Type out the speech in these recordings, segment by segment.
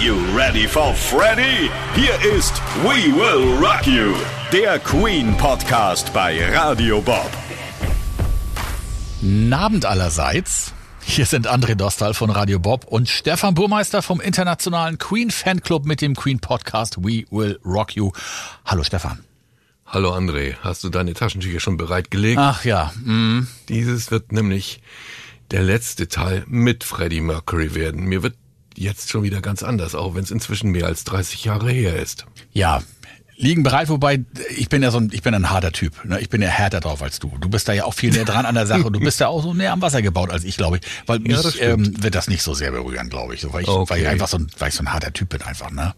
you ready for Freddy? Hier ist We Will Rock You, der Queen Podcast bei Radio Bob. Abend allerseits. Hier sind André Dostal von Radio Bob und Stefan Burmeister vom internationalen Queen Fanclub mit dem Queen Podcast We Will Rock You. Hallo Stefan. Hallo André, hast du deine Taschentücher schon bereitgelegt? Ach ja. Mm. Dieses wird nämlich der letzte Teil mit Freddie Mercury werden. Mir wird jetzt schon wieder ganz anders, auch wenn es inzwischen mehr als 30 Jahre her ist. Ja, liegen bereit, wobei ich bin ja so ein, ich bin ein harter Typ. Ne? Ich bin ja härter drauf als du. Du bist da ja auch viel näher dran an der Sache. Du bist ja auch so näher am Wasser gebaut als ich, glaube ich. Weil mich Ja, ähm, wird das nicht so sehr berühren, glaube ich. So, weil ich, Okay. weil ich einfach so ein, weil ich so ein harter Typ bin einfach, ne?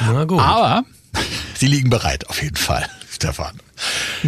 Na gut. Aber sie liegen bereit, auf jeden Fall, Stefan.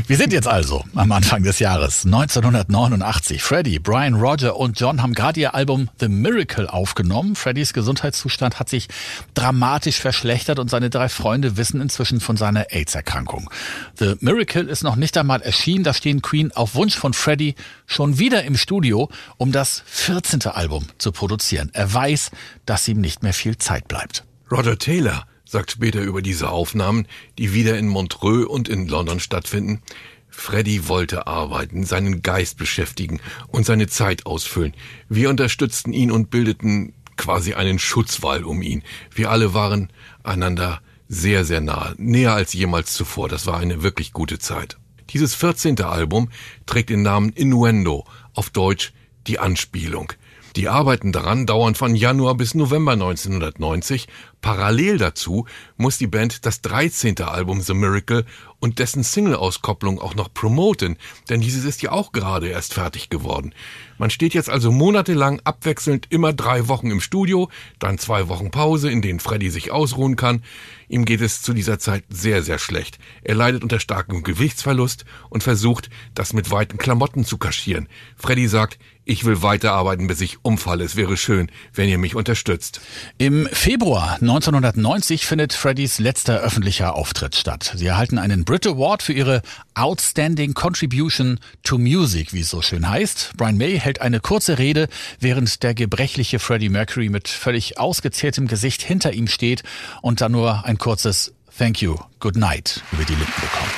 Wir sind jetzt also am Anfang des Jahres 1989. Freddie, Brian, Roger und John haben gerade ihr Album The Miracle aufgenommen. Freddys Gesundheitszustand hat sich dramatisch verschlechtert und seine drei Freunde wissen inzwischen von seiner AIDS-Erkrankung. The Miracle ist noch nicht einmal erschienen. Da stehen Queen auf Wunsch von Freddie schon wieder im Studio, um das 14. Album zu produzieren. Er weiß, dass ihm nicht mehr viel Zeit bleibt. Roger Taylor sagt später über diese Aufnahmen, die wieder in Montreux und in London stattfinden. Freddy wollte arbeiten, seinen Geist beschäftigen und seine Zeit ausfüllen. Wir unterstützten ihn und bildeten quasi einen Schutzwall um ihn. Wir alle waren einander sehr, sehr nah, näher als jemals zuvor. Das war eine wirklich gute Zeit. Dieses 14. Album trägt den Namen Innuendo, auf Deutsch die Anspielung. Die Arbeiten daran dauern von Januar bis November 1990. Parallel dazu muss die Band das 13. Album The Miracle und dessen Single-Auskopplung auch noch promoten, denn dieses ist ja auch gerade erst fertig geworden. Man steht jetzt also monatelang abwechselnd immer drei Wochen im Studio, dann zwei Wochen Pause, in denen Freddy sich ausruhen kann. Ihm geht es zu dieser Zeit sehr, sehr schlecht. Er leidet unter starkem Gewichtsverlust und versucht, das mit weiten Klamotten zu kaschieren. Freddy sagt, ich will weiterarbeiten, bis ich umfalle. Es wäre schön, wenn ihr mich unterstützt. Im Februar 1990 findet Freddys letzter öffentlicher Auftritt statt. Sie erhalten einen Brit Award für ihre Outstanding Contribution to Music, wie es so schön heißt. Brian May hält eine kurze Rede, während der gebrechliche Freddie Mercury mit völlig ausgezehrtem Gesicht hinter ihm steht und dann nur ein kurzes Thank you, good night über die Lippen bekommt.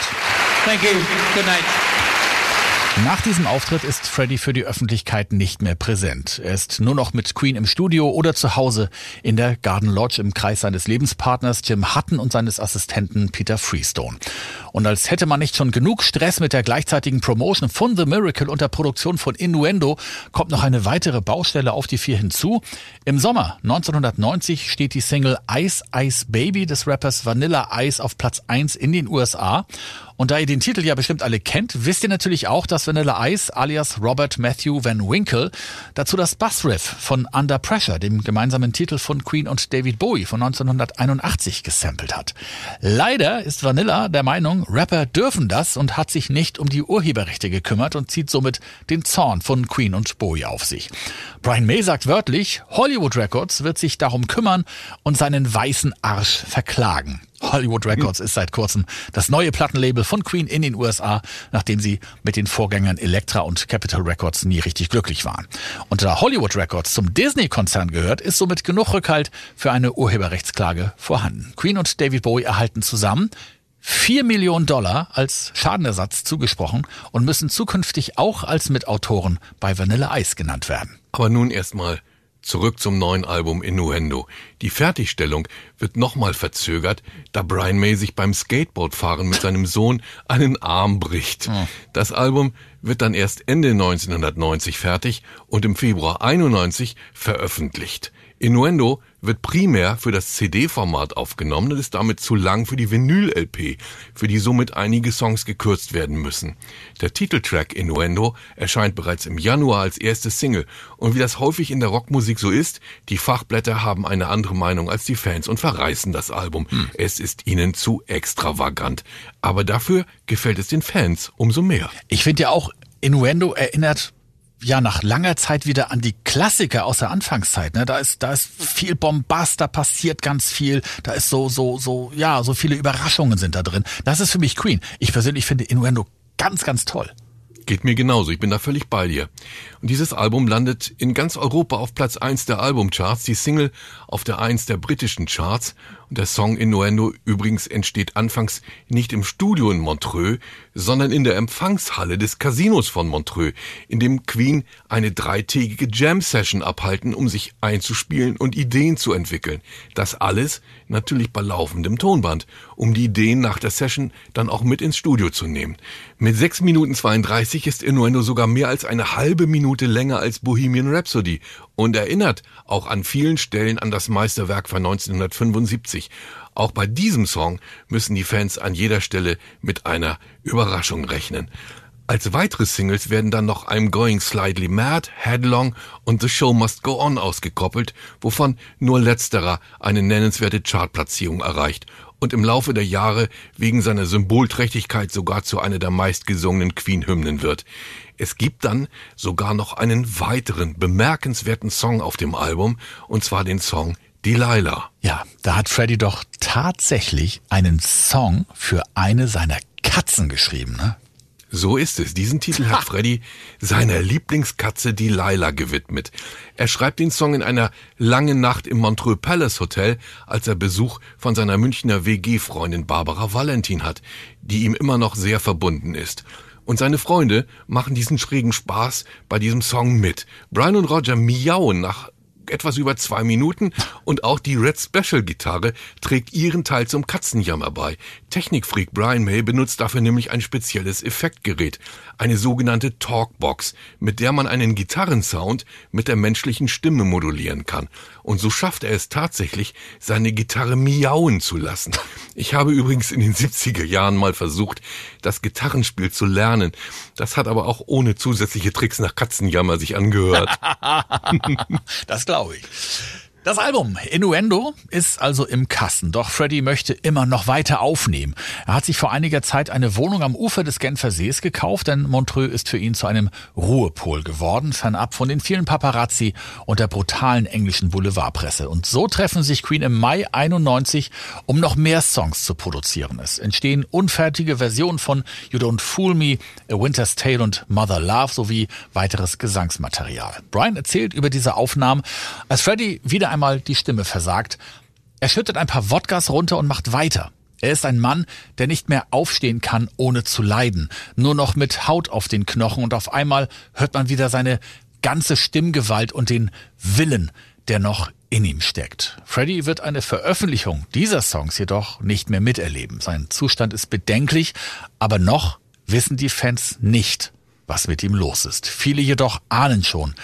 Thank you. Good night. Nach diesem Auftritt ist Freddie für die Öffentlichkeit nicht mehr präsent. Er ist nur noch mit Queen im Studio oder zu Hause in der Garden Lodge im Kreis seines Lebenspartners Jim Hutton und seines Assistenten Peter Freestone. Und als hätte man nicht schon genug Stress mit der gleichzeitigen Promotion von The Miracle und der Produktion von Innuendo, kommt noch eine weitere Baustelle auf die vier hinzu. Im Sommer 1990 steht die Single Ice Ice Baby des Rappers Vanilla Ice auf Platz 1 in den USA. Und da ihr den Titel ja bestimmt alle kennt, wisst ihr natürlich auch, dass Vanilla Ice alias Robert Matthew Van Winkle dazu das Bassriff von Under Pressure, dem gemeinsamen Titel von Queen und David Bowie von 1981 gesampelt hat. Leider ist Vanilla der Meinung, Rapper dürfen das und hat sich nicht um die Urheberrechte gekümmert und zieht somit den Zorn von Queen und Bowie auf sich. Brian May sagt wörtlich, Hollywood Records wird sich darum kümmern und seinen weißen Arsch verklagen. Hollywood Records ist seit kurzem das neue Plattenlabel von Queen in den USA, nachdem sie mit den Vorgängern Elektra und Capitol Records nie richtig glücklich waren. Und da Hollywood Records zum Disney-Konzern gehört, ist somit genug Rückhalt für eine Urheberrechtsklage vorhanden. Queen und David Bowie erhalten zusammen 4 Millionen Dollar als Schadenersatz zugesprochen und müssen zukünftig auch als Mitautoren bei Vanilla Ice genannt werden. Aber nun erstmal zurück zum neuen Album Innuendo. Die Fertigstellung wird nochmal verzögert, da Brian May sich beim Skateboardfahren mit seinem Sohn einen Arm bricht. Das Album wird dann erst Ende 1990 fertig und im Februar 91 veröffentlicht. Innuendo wird primär für das CD-Format aufgenommen und ist damit zu lang für die Vinyl-LP, für die somit einige Songs gekürzt werden müssen. Der Titeltrack Innuendo erscheint bereits im Januar als erste Single und wie das häufig in der Rockmusik so ist, die Fachblätter haben eine andere Meinung als die Fans und verreißen das Album. Es ist ihnen zu extravagant. Aber dafür gefällt es den Fans umso mehr. Ich finde ja auch, Innuendo erinnert ja nach langer Zeit wieder an die Klassiker aus der Anfangszeit. Ne? Da ist da ist viel Bombast, da passiert ganz viel, da ist so so so ja so viele Überraschungen sind da drin. Das ist für mich Queen. Ich persönlich finde Innuendo ganz ganz toll. Geht mir genauso, ich bin da völlig bei dir. Und dieses Album landet in ganz Europa auf Platz 1 der Albumcharts, die Single auf der 1 der britischen Charts. Und der Song Innuendo übrigens entsteht anfangs nicht im Studio in Montreux, sondern in der Empfangshalle des Casinos von Montreux, in dem Queen eine dreitägige Jam-Session abhalten, um sich einzuspielen und Ideen zu entwickeln. Das alles natürlich bei laufendem Tonband, um die Ideen nach der Session dann auch mit ins Studio zu nehmen. Mit 6 Minuten 32 ist Innuendo sogar mehr als eine halbe Minute länger als Bohemian Rhapsody und erinnert auch an vielen Stellen an das Meisterwerk von 1975. Auch bei diesem Song müssen die Fans an jeder Stelle mit einer Überraschung rechnen. Als weitere Singles werden dann noch I'm Going Slightly Mad, Headlong und The Show Must Go On ausgekoppelt, wovon nur letzterer eine nennenswerte Chartplatzierung erreicht und im Laufe der Jahre wegen seiner Symbolträchtigkeit sogar zu einer der meistgesungenen Queen-Hymnen wird. Es gibt dann sogar noch einen weiteren bemerkenswerten Song auf dem Album, und zwar den Song Delilah. Ja, da hat Freddy doch tatsächlich einen Song für eine seiner Katzen geschrieben, ne? So ist es. Diesen Titel hat Freddy seiner Lieblingskatze Delilah gewidmet. Er schreibt den Song in einer langen Nacht im Montreux Palace Hotel, als er Besuch von seiner Münchner WG-Freundin Barbara Valentin hat, die ihm immer noch sehr verbunden ist. Und seine Freunde machen diesen schrägen Spaß bei diesem Song mit. Brian und Roger miauen nach etwas über zwei Minuten und auch die Red Special Gitarre trägt ihren Teil zum Katzenjammer bei. Technikfreak Brian May benutzt dafür nämlich ein spezielles Effektgerät, eine sogenannte Talkbox, mit der man einen Gitarrensound mit der menschlichen Stimme modulieren kann. Und so schafft er es tatsächlich, seine Gitarre miauen zu lassen. Ich habe übrigens in den 70er Jahren mal versucht, das Gitarrenspiel zu lernen. Das hat aber auch ohne zusätzliche Tricks nach Katzenjammer sich angehört. das glaube ich. Das Album Innuendo ist also im Kassen, doch Freddy möchte immer noch weiter aufnehmen. Er hat sich vor einiger Zeit eine Wohnung am Ufer des Genfer Sees gekauft, denn Montreux ist für ihn zu einem Ruhepol geworden, fernab von den vielen Paparazzi und der brutalen englischen Boulevardpresse. Und so treffen sich Queen im Mai 91, um noch mehr Songs zu produzieren. Es entstehen unfertige Versionen von You Don't Fool Me, A Winter's Tale und Mother Love sowie weiteres Gesangsmaterial. Brian erzählt über diese Aufnahmen, als Freddy wieder einmal die Stimme versagt. Er schüttet ein paar Wodkas runter und macht weiter. Er ist ein Mann, der nicht mehr aufstehen kann, ohne zu leiden. Nur noch mit Haut auf den Knochen und auf einmal hört man wieder seine ganze Stimmgewalt und den Willen, der noch in ihm steckt. Freddy wird eine Veröffentlichung dieser Songs jedoch nicht mehr miterleben. Sein Zustand ist bedenklich, aber noch wissen die Fans nicht, was mit ihm los ist. Viele jedoch ahnen schon,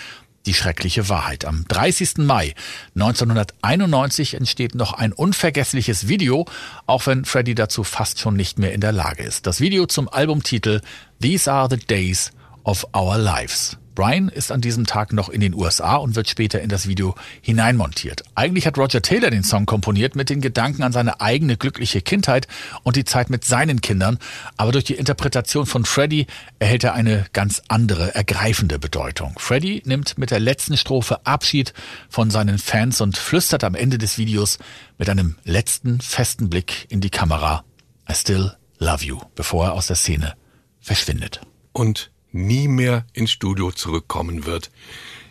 die schreckliche Wahrheit. Am 30. Mai 1991 entsteht noch ein unvergessliches Video, auch wenn Freddy dazu fast schon nicht mehr in der Lage ist. Das Video zum Albumtitel These Are the Days of Our Lives. Brian ist an diesem Tag noch in den USA und wird später in das Video hineinmontiert. Eigentlich hat Roger Taylor den Song komponiert mit den Gedanken an seine eigene glückliche Kindheit und die Zeit mit seinen Kindern, aber durch die Interpretation von Freddie erhält er eine ganz andere, ergreifende Bedeutung. Freddie nimmt mit der letzten Strophe Abschied von seinen Fans und flüstert am Ende des Videos mit einem letzten festen Blick in die Kamera I still love you, bevor er aus der Szene verschwindet. Und nie mehr ins Studio zurückkommen wird.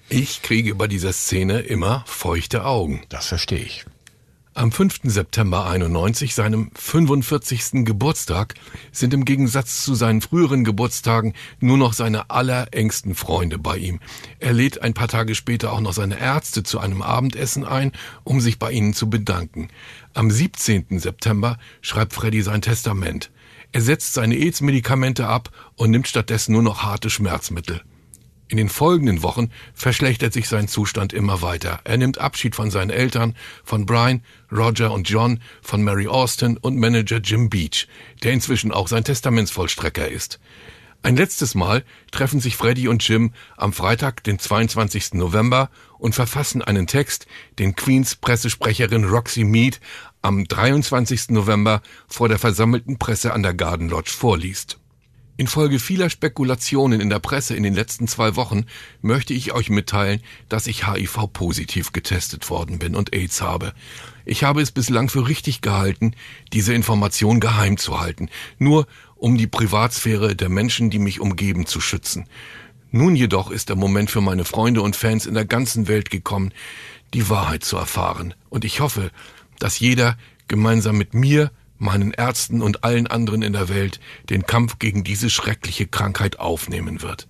Ich kriege bei dieser Szene immer feuchte Augen. Das verstehe ich. Am 5. September 91, seinem 45. Geburtstag, sind im Gegensatz zu seinen früheren Geburtstagen nur noch seine allerengsten Freunde bei ihm. Er lädt ein paar Tage später auch noch seine Ärzte zu einem Abendessen ein, um sich bei ihnen zu bedanken. Am 17. September schreibt Freddy sein Testament. Er setzt seine AIDS-Medikamente ab und nimmt stattdessen nur noch harte Schmerzmittel. In den folgenden Wochen verschlechtert sich sein Zustand immer weiter. Er nimmt Abschied von seinen Eltern, von Brian, Roger und John, von Mary Austin und Manager Jim Beach, der inzwischen auch sein Testamentsvollstrecker ist. Ein letztes Mal treffen sich Freddy und Jim am Freitag, den 22. November und verfassen einen Text, den Queens Pressesprecherin Roxy Mead am 23. November vor der versammelten Presse an der Garden Lodge vorliest. Infolge vieler Spekulationen in der Presse in den letzten zwei Wochen möchte ich euch mitteilen, dass ich HIV-positiv getestet worden bin und AIDS habe. Ich habe es bislang für richtig gehalten, diese Information geheim zu halten, nur um die Privatsphäre der Menschen, die mich umgeben, zu schützen. Nun jedoch ist der Moment für meine Freunde und Fans in der ganzen Welt gekommen, die Wahrheit zu erfahren. Und ich hoffe, dass jeder gemeinsam mit mir, meinen Ärzten und allen anderen in der Welt den Kampf gegen diese schreckliche Krankheit aufnehmen wird.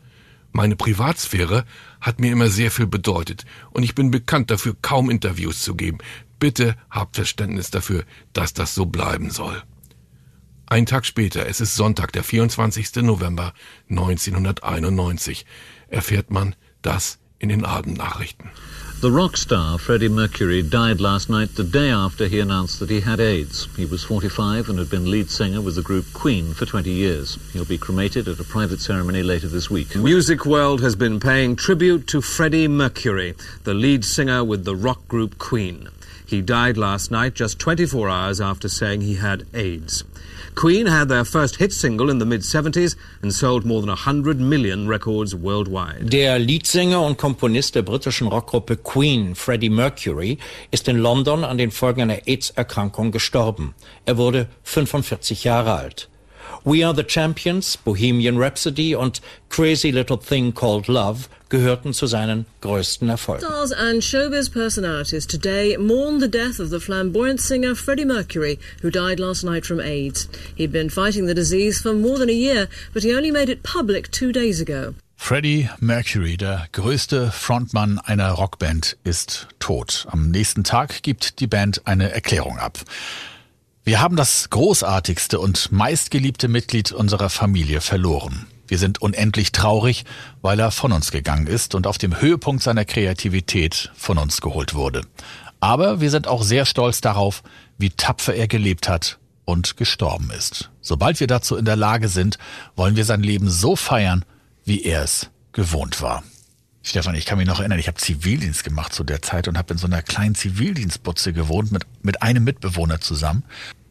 Meine Privatsphäre hat mir immer sehr viel bedeutet und ich bin bekannt dafür, kaum Interviews zu geben. Bitte habt Verständnis dafür, dass das so bleiben soll. Ein Tag später, es ist Sonntag, der 24. November 1991, erfährt man das in den Abendnachrichten. The rock star Freddie Mercury died last night the day after he announced that he had AIDS. He was 45 and had been lead singer with the group Queen for 20 years. He'll be cremated at a private ceremony later this week. Music World has been paying tribute to Freddie Mercury, the lead singer with the rock group Queen. He died last night just 24 hours after saying he had AIDS. Queen had their first hit single in the mid-70s and sold more than 100 million records worldwide. Der Leadsänger und Komponist der britischen Rockgruppe Queen, Freddie Mercury, ist in London an den Folgen einer AIDS-Erkrankung gestorben. Er wurde 45 Jahre alt. We Are the Champions, Bohemian Rhapsody und Crazy Little Thing Called Love gehörten zu seinen größten Erfolgen. Stars and showbiz personalities today mourn the death of the flamboyant singer Freddie Mercury, who died last night from AIDS. He'd been fighting the disease for more than a year, but he only made it public two days ago. Freddie Mercury, der größte Frontmann einer Rockband, ist tot. Am nächsten Tag gibt die Band eine Erklärung ab. Wir haben das großartigste und meistgeliebte Mitglied unserer Familie verloren. Wir sind unendlich traurig, weil er von uns gegangen ist und auf dem Höhepunkt seiner Kreativität von uns geholt wurde. Aber wir sind auch sehr stolz darauf, wie tapfer er gelebt hat und gestorben ist. Sobald wir dazu in der Lage sind, wollen wir sein Leben so feiern, wie er es gewohnt war. Stefan, ich kann mich noch erinnern, ich habe Zivildienst gemacht zu der Zeit und habe in so einer kleinen Zivildienstbutze gewohnt mit, mit einem Mitbewohner zusammen.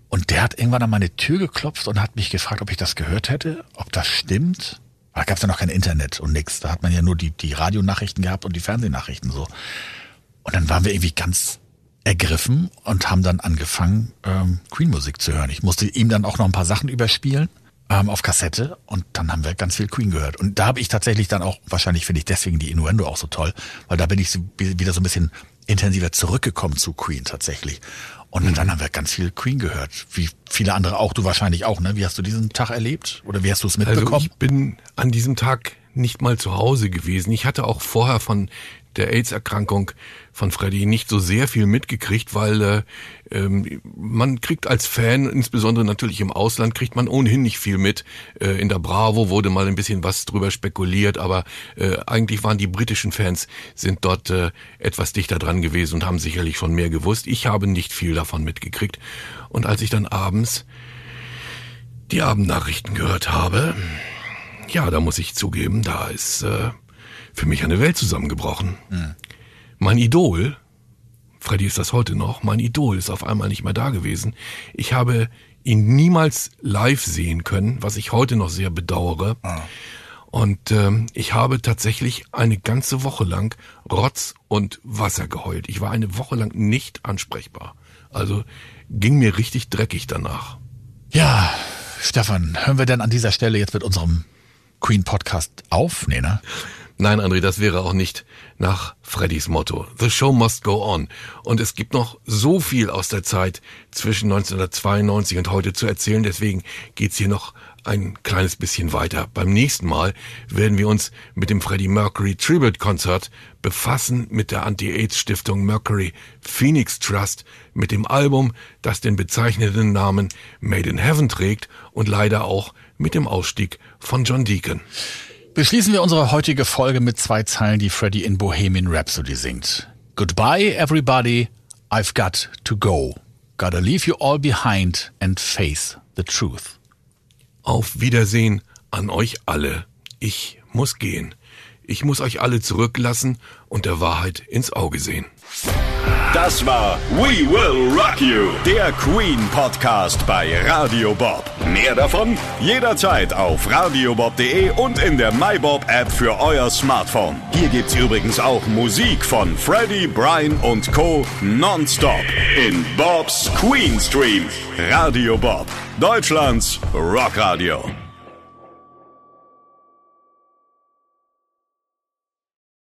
Und der hat irgendwann an meine Tür geklopft und hat mich gefragt, ob ich das gehört hätte, ob das stimmt. Da gab es ja noch kein Internet und nix. Da hat man ja nur die, die Radionachrichten gehabt und die Fernsehnachrichten so. Und dann waren wir irgendwie ganz ergriffen und haben dann angefangen, ähm, Queen-Musik zu hören. Ich musste ihm dann auch noch ein paar Sachen überspielen ähm, auf Kassette und dann haben wir ganz viel Queen gehört. Und da habe ich tatsächlich dann auch, wahrscheinlich finde ich deswegen die Innuendo auch so toll, weil da bin ich so, wieder so ein bisschen intensiver zurückgekommen zu Queen tatsächlich. Und mhm. dann haben wir ganz viel Queen gehört, wie viele andere auch, du wahrscheinlich auch, ne? Wie hast du diesen Tag erlebt? Oder wie hast du es mitbekommen? Also ich bin an diesem Tag nicht mal zu Hause gewesen. Ich hatte auch vorher von der AIDS-Erkrankung von Freddy nicht so sehr viel mitgekriegt, weil äh, ähm, man kriegt als Fan, insbesondere natürlich im Ausland, kriegt man ohnehin nicht viel mit. Äh, in der Bravo wurde mal ein bisschen was drüber spekuliert, aber äh, eigentlich waren die britischen Fans sind dort äh, etwas dichter dran gewesen und haben sicherlich schon mehr gewusst. Ich habe nicht viel davon mitgekriegt. Und als ich dann abends die Abendnachrichten gehört habe, ja, da muss ich zugeben, da ist äh, für mich eine Welt zusammengebrochen. Mhm. Mein Idol, Freddy ist das heute noch, mein Idol ist auf einmal nicht mehr da gewesen. Ich habe ihn niemals live sehen können, was ich heute noch sehr bedauere. Ah. Und ähm, ich habe tatsächlich eine ganze Woche lang Rotz und Wasser geheult. Ich war eine Woche lang nicht ansprechbar. Also ging mir richtig dreckig danach. Ja, Stefan, hören wir denn an dieser Stelle jetzt mit unserem Queen Podcast auf? Nee, ne? Nein, André, das wäre auch nicht nach Freddys Motto. The show must go on. Und es gibt noch so viel aus der Zeit zwischen 1992 und heute zu erzählen. Deswegen geht's hier noch ein kleines bisschen weiter. Beim nächsten Mal werden wir uns mit dem Freddie Mercury Tribute Konzert befassen, mit der Anti-AIDS-Stiftung Mercury Phoenix Trust, mit dem Album, das den bezeichneten Namen Made in Heaven trägt und leider auch mit dem Ausstieg von John Deacon. Beschließen wir unsere heutige Folge mit zwei Zeilen, die Freddie in Bohemian Rhapsody singt. Goodbye, everybody. I've got to go. Gotta leave you all behind and face the truth. Auf Wiedersehen an euch alle. Ich muss gehen. Ich muss euch alle zurücklassen und der Wahrheit ins Auge sehen. Das war We Will Rock You, der Queen Podcast bei Radio Bob. Mehr davon jederzeit auf radiobob.de und in der MyBob App für euer Smartphone. Hier gibt's übrigens auch Musik von Freddie, Brian und Co. nonstop in Bobs Queen Stream. Radio Bob, Deutschlands Rockradio.